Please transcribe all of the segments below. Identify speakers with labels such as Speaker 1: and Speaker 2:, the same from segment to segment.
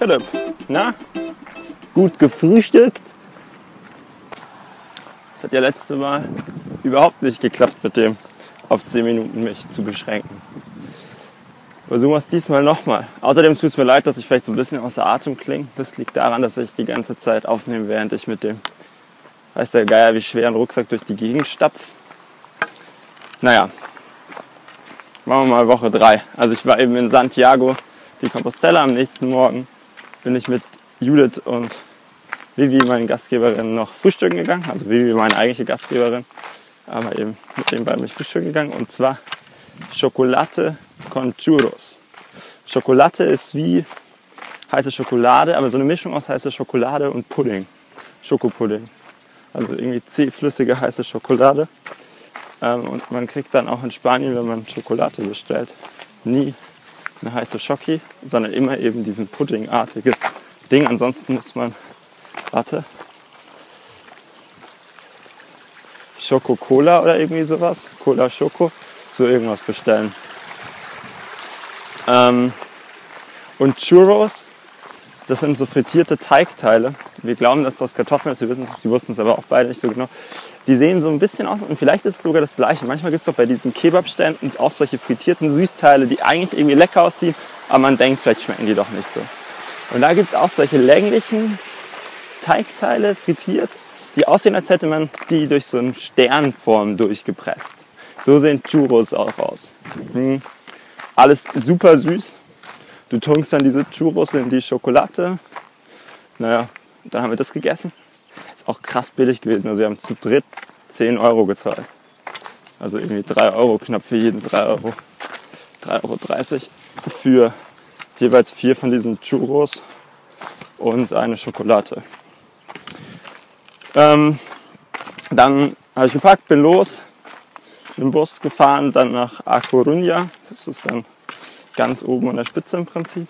Speaker 1: Philipp. Na? Gut gefrühstückt? Das hat ja letzte Mal überhaupt nicht geklappt mit dem auf 10 Minuten mich zu beschränken. Versuchen wir es diesmal nochmal. Außerdem tut es mir leid, dass ich vielleicht so ein bisschen außer Atem klinge. Das liegt daran, dass ich die ganze Zeit aufnehme, während ich mit dem, weiß der Geier, wie schweren Rucksack durch die Gegend stapf. Naja, machen wir mal Woche 3. Also ich war eben in Santiago die Compostela am nächsten Morgen. Bin ich mit Judith und Vivi, meine Gastgeberin, noch frühstücken gegangen. Also Vivi, meine eigentliche Gastgeberin, aber eben mit den beiden bin ich frühstücken gegangen. Und zwar Schokolade con Churros. Schokolade ist wie heiße Schokolade, aber so eine Mischung aus heißer Schokolade und Pudding. Schokopudding. Also irgendwie zähflüssige heiße Schokolade. Ähm, und man kriegt dann auch in Spanien, wenn man Schokolade bestellt, nie eine heiße Schoki, sondern immer eben diesen puddingartiges Ding. Ansonsten muss man, warte, Schoko Cola oder irgendwie sowas, Cola Schoko, so irgendwas bestellen. Ähm, und Churros, das sind so frittierte Teigteile. Wir glauben, dass das Kartoffeln ist, wir wissen es, die wussten es aber auch beide nicht so genau. Die sehen so ein bisschen aus und vielleicht ist es sogar das gleiche. Manchmal gibt es doch bei diesen Kebabständen auch solche frittierten Süßteile, die eigentlich irgendwie lecker aussehen, aber man denkt, vielleicht schmecken die doch nicht so. Und da gibt es auch solche länglichen Teigteile frittiert, die aussehen, als hätte man die durch so eine Sternform durchgepresst. So sehen Churros auch aus. Hm. Alles super süß. Du tunkst dann diese Churros in die Schokolade. Naja, dann haben wir das gegessen. Ist auch krass billig gewesen. Also wir haben zu dritt 10 Euro gezahlt. Also irgendwie 3 Euro knapp für jeden 3 Euro. 3,30 Euro für jeweils vier von diesen Churros und eine Schokolade. Ähm, dann habe ich gepackt, bin los, im Bus gefahren, dann nach A Coruña. Das ist dann ganz oben an der Spitze im Prinzip.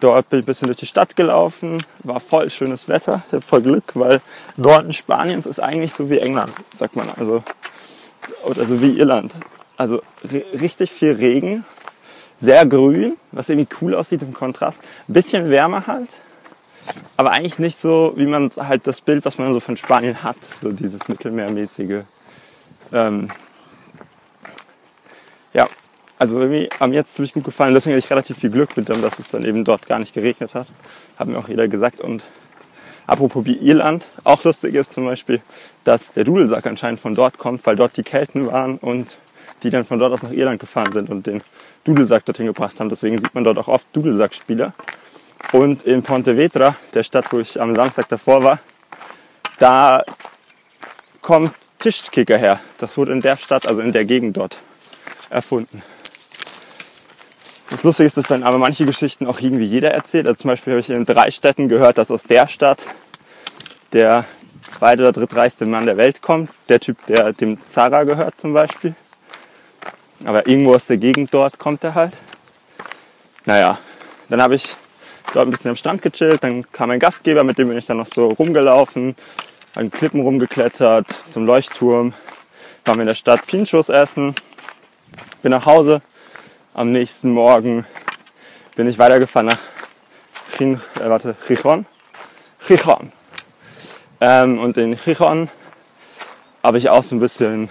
Speaker 1: Dort bin ich ein bisschen durch die Stadt gelaufen, war voll schönes Wetter, ich habe voll Glück, weil Norden Spaniens ist eigentlich so wie England, sagt man. Also, also wie Irland. Also richtig viel Regen, sehr grün, was irgendwie cool aussieht im Kontrast. Ein bisschen wärmer halt, aber eigentlich nicht so, wie man halt das Bild, was man so von Spanien hat, so dieses mittelmeermäßige. Ähm, ja, also irgendwie haben jetzt ziemlich gut gefallen. Deswegen hatte ich relativ viel Glück mit dem, dass es dann eben dort gar nicht geregnet hat. Hat mir auch jeder gesagt. Und apropos Irland, auch lustig ist zum Beispiel, dass der Dudelsack anscheinend von dort kommt, weil dort die Kelten waren und die dann von dort aus nach Irland gefahren sind und den Dudelsack dorthin gebracht haben. Deswegen sieht man dort auch oft Dudelsackspieler. Und in Pontevedra, der Stadt, wo ich am Samstag davor war, da kommt Tischkicker her. Das wurde in der Stadt, also in der Gegend dort erfunden. Das Lustige ist, dass dann aber manche Geschichten auch irgendwie jeder erzählt. Also zum Beispiel habe ich in drei Städten gehört, dass aus der Stadt der zweite oder drittreichste Mann der Welt kommt. Der Typ, der dem Zara gehört zum Beispiel. Aber irgendwo aus der Gegend dort kommt er halt. Naja, dann habe ich dort ein bisschen am Strand gechillt. Dann kam ein Gastgeber, mit dem bin ich dann noch so rumgelaufen, an Klippen rumgeklettert, zum Leuchtturm. Waren wir in der Stadt Pinchos essen. Bin nach Hause, am nächsten Morgen bin ich weitergefahren nach Chin, äh, warte, Chichon. Chichon. Ähm, und in Chichon habe ich auch so ein bisschen,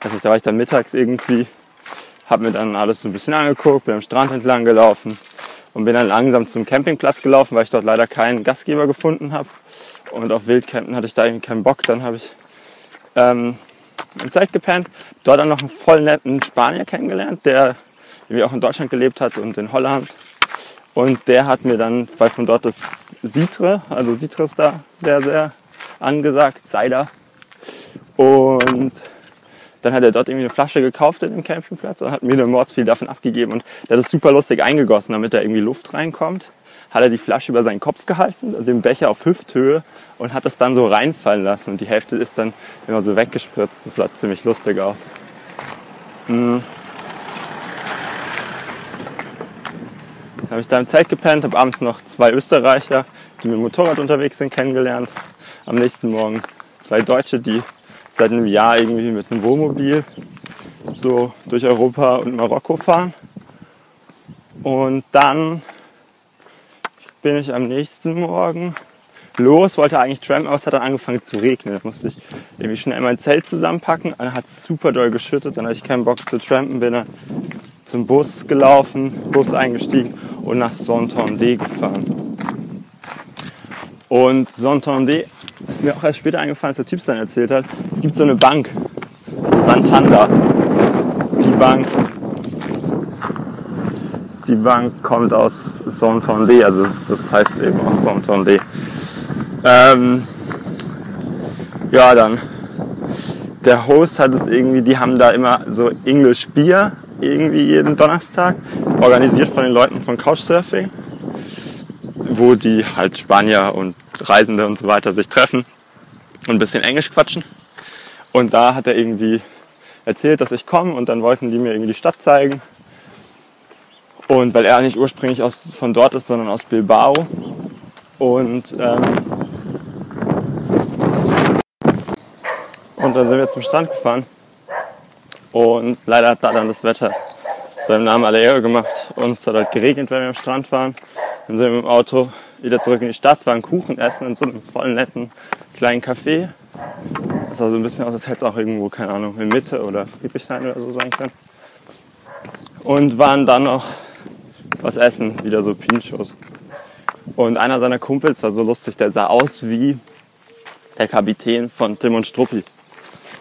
Speaker 1: also da war ich dann mittags irgendwie, habe mir dann alles so ein bisschen angeguckt, bin am Strand entlang gelaufen und bin dann langsam zum Campingplatz gelaufen, weil ich dort leider keinen Gastgeber gefunden habe. Und auf Wildcampen hatte ich da irgendwie keinen Bock. Dann habe ich ähm, im Zelt gepennt, dort dann noch einen voll netten Spanier kennengelernt, der irgendwie auch in Deutschland gelebt hat und in Holland. Und der hat mir dann, weil von dort das Citre, also Citre ist da sehr, sehr angesagt, Cider. Und dann hat er dort irgendwie eine Flasche gekauft in dem Campingplatz und hat mir eine Mordsviel davon abgegeben. Und der hat das super lustig eingegossen, damit da irgendwie Luft reinkommt. Hat er die Flasche über seinen Kopf gehalten und den Becher auf Hüfthöhe und hat das dann so reinfallen lassen. Und die Hälfte ist dann immer so weggespritzt. Das sah ziemlich lustig aus. Mhm. Habe ich da im Zelt gepennt, habe abends noch zwei Österreicher, die mit dem Motorrad unterwegs sind, kennengelernt. Am nächsten Morgen zwei Deutsche, die seit einem Jahr irgendwie mit einem Wohnmobil so durch Europa und Marokko fahren. Und dann bin ich am nächsten Morgen los, wollte eigentlich trampen, aber es hat dann angefangen zu regnen. Da musste ich irgendwie schnell mein Zelt zusammenpacken. Dann hat es super doll geschüttet, dann hatte ich keinen Bock zu trampen, bin dann zum Bus gelaufen, Bus eingestiegen und nach Saint-Tendé gefahren. Und Saint-Tendé ist mir auch erst später eingefallen, als der Typ dann erzählt hat. Es gibt so eine Bank, Santander. Die Bank, die Bank kommt aus Saint-Tendé, also das heißt eben aus Saint-Tendé. Ähm, ja, dann. Der Host hat es irgendwie, die haben da immer so English Bier, irgendwie jeden Donnerstag, organisiert von den Leuten von Couchsurfing, wo die halt Spanier und Reisende und so weiter sich treffen und ein bisschen Englisch quatschen. Und da hat er irgendwie erzählt, dass ich komme und dann wollten die mir irgendwie die Stadt zeigen. Und weil er nicht ursprünglich aus, von dort ist, sondern aus Bilbao. Und ähm, Und dann sind wir zum Strand gefahren. Und leider hat da dann das Wetter seinem Namen alle Ehre gemacht. Und es hat halt geregnet, wenn wir am Strand waren. Dann sind wir dem Auto wieder zurück in die Stadt, waren Kuchen essen in so einem voll netten kleinen Café. Das sah so ein bisschen aus, als hätte es auch irgendwo, keine Ahnung, in Mitte oder Friedrichshain oder so sein können. Und waren dann noch was essen, wieder so Pinchos. Und einer seiner Kumpels war so lustig, der sah aus wie der Kapitän von Tim und Struppi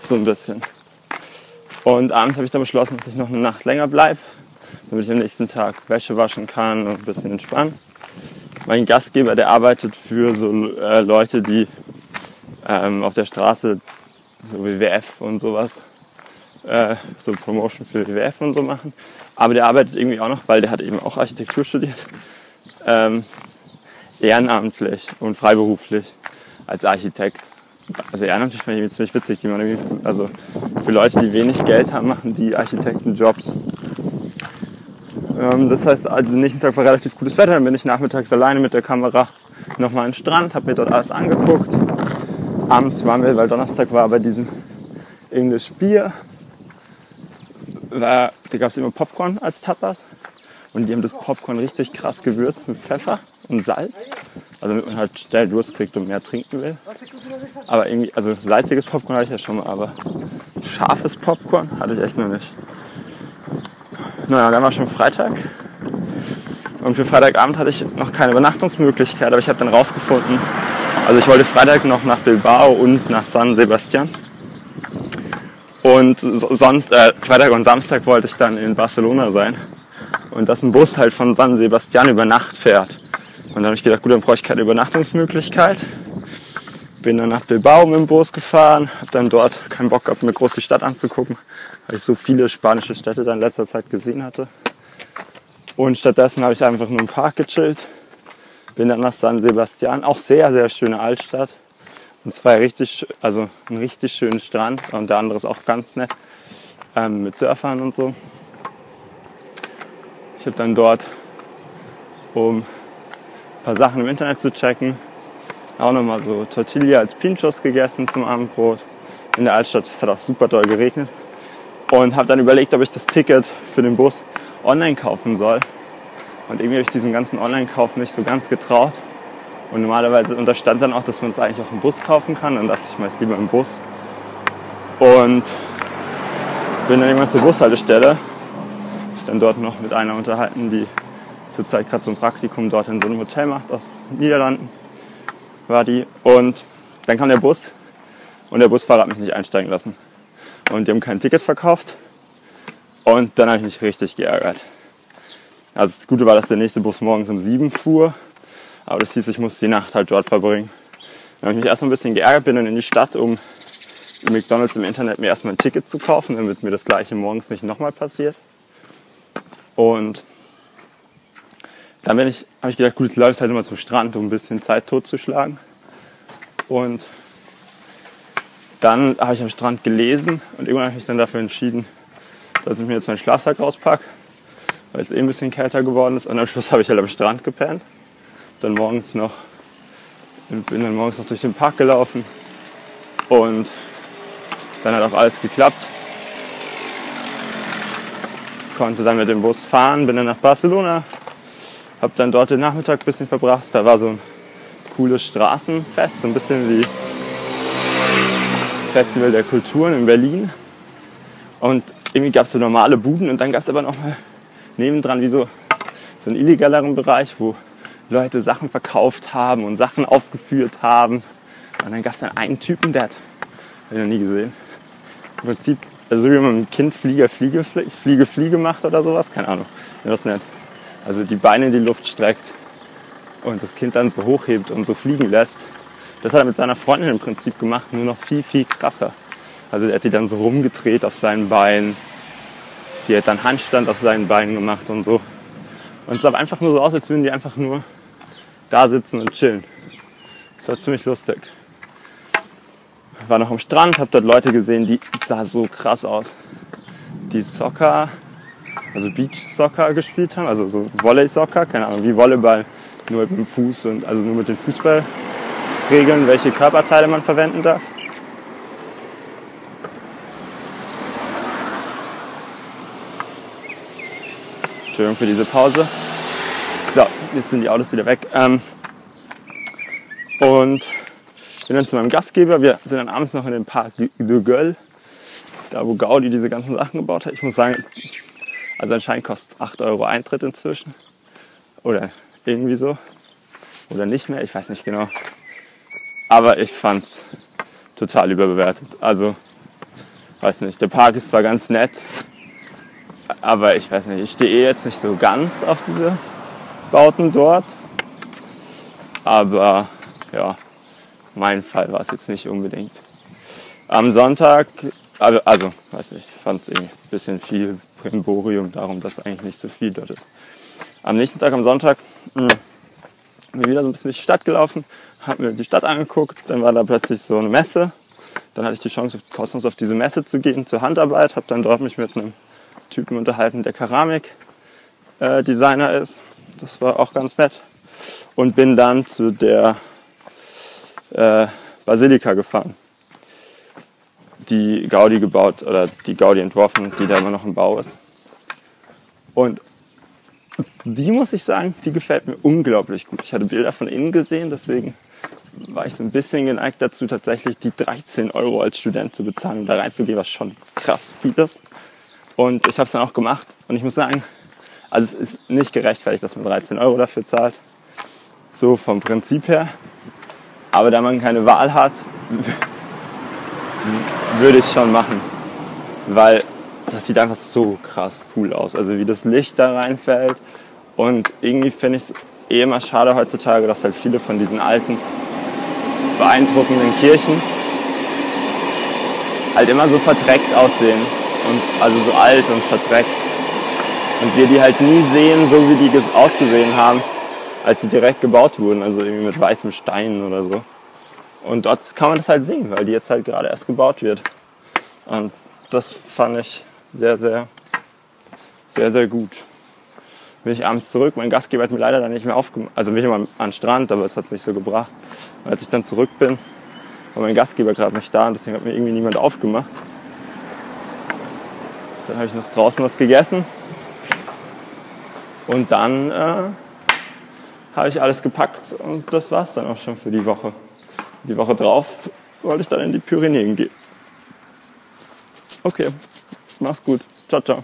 Speaker 1: so ein bisschen. Und abends habe ich dann beschlossen, dass ich noch eine Nacht länger bleibe, damit ich am nächsten Tag Wäsche waschen kann und ein bisschen entspannen. Mein Gastgeber, der arbeitet für so äh, Leute, die ähm, auf der Straße so WWF und sowas, äh, so Promotion für WWF und so machen. Aber der arbeitet irgendwie auch noch, weil der hat eben auch Architektur studiert, ähm, ehrenamtlich und freiberuflich als Architekt also ehrenamtlich fand ich ziemlich witzig. Die machen also für Leute, die wenig Geld haben, machen die Architektenjobs. Ähm, das heißt, also nächsten Tag war relativ gutes Wetter. Dann bin ich nachmittags alleine mit der Kamera nochmal an Strand, habe mir dort alles angeguckt. Abends waren wir, weil Donnerstag war, bei diesem English Bier. Da, da gab es immer Popcorn als Tapas. Und die haben das Popcorn richtig krass gewürzt mit Pfeffer und Salz. Also damit man halt schnell Durst kriegt und mehr trinken will. Aber irgendwie, also salziges Popcorn hatte ich ja schon mal, aber scharfes Popcorn hatte ich echt noch nicht. Naja, dann war schon Freitag. Und für Freitagabend hatte ich noch keine Übernachtungsmöglichkeit, aber ich habe dann rausgefunden, also ich wollte Freitag noch nach Bilbao und nach San Sebastian. Und Sonnt, äh, Freitag und Samstag wollte ich dann in Barcelona sein. Und dass ein Bus halt von San Sebastian über Nacht fährt. Und dann habe ich gedacht, gut, dann brauche ich keine Übernachtungsmöglichkeit. Bin dann nach Bilbao mit dem Bus gefahren, habe dann dort keinen Bock gehabt, mir groß die Stadt anzugucken, weil ich so viele spanische Städte dann in letzter Zeit gesehen hatte. Und stattdessen habe ich einfach nur im Park gechillt. Bin dann nach San Sebastian, auch sehr, sehr schöne Altstadt. Und zwei richtig, also einen richtig schönen Strand und der andere ist auch ganz nett ähm, mit Surfern und so. Ich habe dann dort, um ein paar Sachen im Internet zu checken, auch nochmal so Tortilla als Pinchos gegessen zum Abendbrot in der Altstadt. Es hat auch super doll geregnet. Und habe dann überlegt, ob ich das Ticket für den Bus online kaufen soll. Und irgendwie habe ich diesen ganzen Online-Kauf nicht so ganz getraut. Und normalerweise unterstand dann auch, dass man es eigentlich auch im Bus kaufen kann. Dann dachte ich, meist lieber im Bus. Und bin dann irgendwann zur Bushaltestelle dann dort noch mit einer unterhalten, die zurzeit gerade so ein Praktikum dort in so einem Hotel macht aus Niederlanden. War die. Und dann kam der Bus und der Busfahrer hat mich nicht einsteigen lassen. Und die haben kein Ticket verkauft. Und dann habe ich mich richtig geärgert. Also das Gute war, dass der nächste Bus morgens um 7 fuhr. Aber das hieß, ich musste die Nacht halt dort verbringen. Dann habe ich mich erstmal ein bisschen geärgert, bin dann in die Stadt, um im McDonalds im Internet mir erstmal ein Ticket zu kaufen, damit mir das gleiche morgens nicht nochmal passiert. Und dann habe ich gedacht, gut, jetzt läufst halt immer zum Strand, um ein bisschen Zeit totzuschlagen. Und dann habe ich am Strand gelesen und irgendwann habe ich mich dann dafür entschieden, dass ich mir jetzt meinen Schlafsack auspacke, weil es eh ein bisschen kälter geworden ist. Und am Schluss habe ich halt am Strand gepennt. Dann morgens noch, bin dann morgens noch durch den Park gelaufen und dann hat auch alles geklappt konnte dann mit dem Bus fahren, bin dann nach Barcelona, Habe dann dort den Nachmittag ein bisschen verbracht. Da war so ein cooles Straßenfest, so ein bisschen wie Festival der Kulturen in Berlin. Und irgendwie gab es so normale Buden und dann gab es aber noch mal nebendran wie so, so einen illegaleren Bereich, wo Leute Sachen verkauft haben und Sachen aufgeführt haben. Und dann gab es dann einen Typen, der hat, hab ich noch nie gesehen, im Prinzip, also wie man mit dem Kind Flieger, Fliege, Fliege, Fliege macht oder sowas, keine Ahnung, wie das nennt. Also die Beine in die Luft streckt und das Kind dann so hochhebt und so fliegen lässt. Das hat er mit seiner Freundin im Prinzip gemacht, nur noch viel, viel krasser. Also er hat die dann so rumgedreht auf seinen Beinen. Die hat dann Handstand auf seinen Beinen gemacht und so. Und es sah einfach nur so aus, als würden die einfach nur da sitzen und chillen. Das war ziemlich lustig. War noch am Strand, habe dort Leute gesehen, die sah so krass aus. Die Soccer, also Beach Soccer gespielt haben, also so Volley Soccer, keine Ahnung, wie Volleyball, nur mit dem Fuß und also nur mit den Fußballregeln, welche Körperteile man verwenden darf. Entschuldigung für diese Pause. So, jetzt sind die Autos wieder weg. Ähm, und bin dann zu meinem Gastgeber. Wir sind dann abends noch in den Park de Göll, da wo Gaudi diese ganzen Sachen gebaut hat. Ich muss sagen, also anscheinend kostet 8 Euro Eintritt inzwischen. Oder irgendwie so. Oder nicht mehr, ich weiß nicht genau. Aber ich fand's total überbewertet. Also, weiß nicht, der Park ist zwar ganz nett, aber ich weiß nicht, ich stehe eh jetzt nicht so ganz auf diese Bauten dort. Aber ja, mein Fall war es jetzt nicht unbedingt. Am Sonntag, also, also weiß nicht, ich fand es ein bisschen viel Primborium darum, dass eigentlich nicht so viel dort ist. Am nächsten Tag, am Sonntag, mh, hm, bin ich wieder so ein bisschen durch die Stadt gelaufen, habe mir die Stadt angeguckt, dann war da plötzlich so eine Messe. Dann hatte ich die Chance, kostenlos auf diese Messe zu gehen, zur Handarbeit, habe dann dort mich mit einem Typen unterhalten, der Keramikdesigner äh, ist. Das war auch ganz nett. Und bin dann zu der äh, Basilika gefahren, die Gaudi gebaut oder die Gaudi entworfen, die da immer noch im Bau ist. Und die muss ich sagen, die gefällt mir unglaublich gut. Ich hatte Bilder von innen gesehen, deswegen war ich so ein bisschen geneigt dazu, tatsächlich die 13 Euro als Student zu bezahlen und da reinzugehen, was schon krass viel ist. Und ich habe es dann auch gemacht. Und ich muss sagen, also es ist nicht gerechtfertigt, dass man 13 Euro dafür zahlt. So vom Prinzip her. Aber da man keine Wahl hat, würde ich schon machen. Weil das sieht einfach so krass cool aus. Also wie das Licht da reinfällt. Und irgendwie finde ich es eh immer schade heutzutage, dass halt viele von diesen alten, beeindruckenden Kirchen halt immer so verdreckt aussehen und also so alt und verdreckt. Und wir die halt nie sehen, so wie die ausgesehen haben, als sie direkt gebaut wurden, also irgendwie mit weißem Stein oder so. Und dort kann man das halt sehen, weil die jetzt halt gerade erst gebaut wird. Und das fand ich sehr, sehr, sehr, sehr gut. Bin ich abends zurück, mein Gastgeber hat mir leider dann nicht mehr aufgemacht, also bin ich immer an den Strand, aber es hat nicht so gebracht. Und als ich dann zurück bin, war mein Gastgeber gerade nicht da und deswegen hat mir irgendwie niemand aufgemacht. Dann habe ich noch draußen was gegessen. Und dann äh, habe ich alles gepackt und das war es dann auch schon für die Woche. Die Woche drauf wollte ich dann in die Pyrenäen gehen. Okay, mach's gut. Ciao, ciao.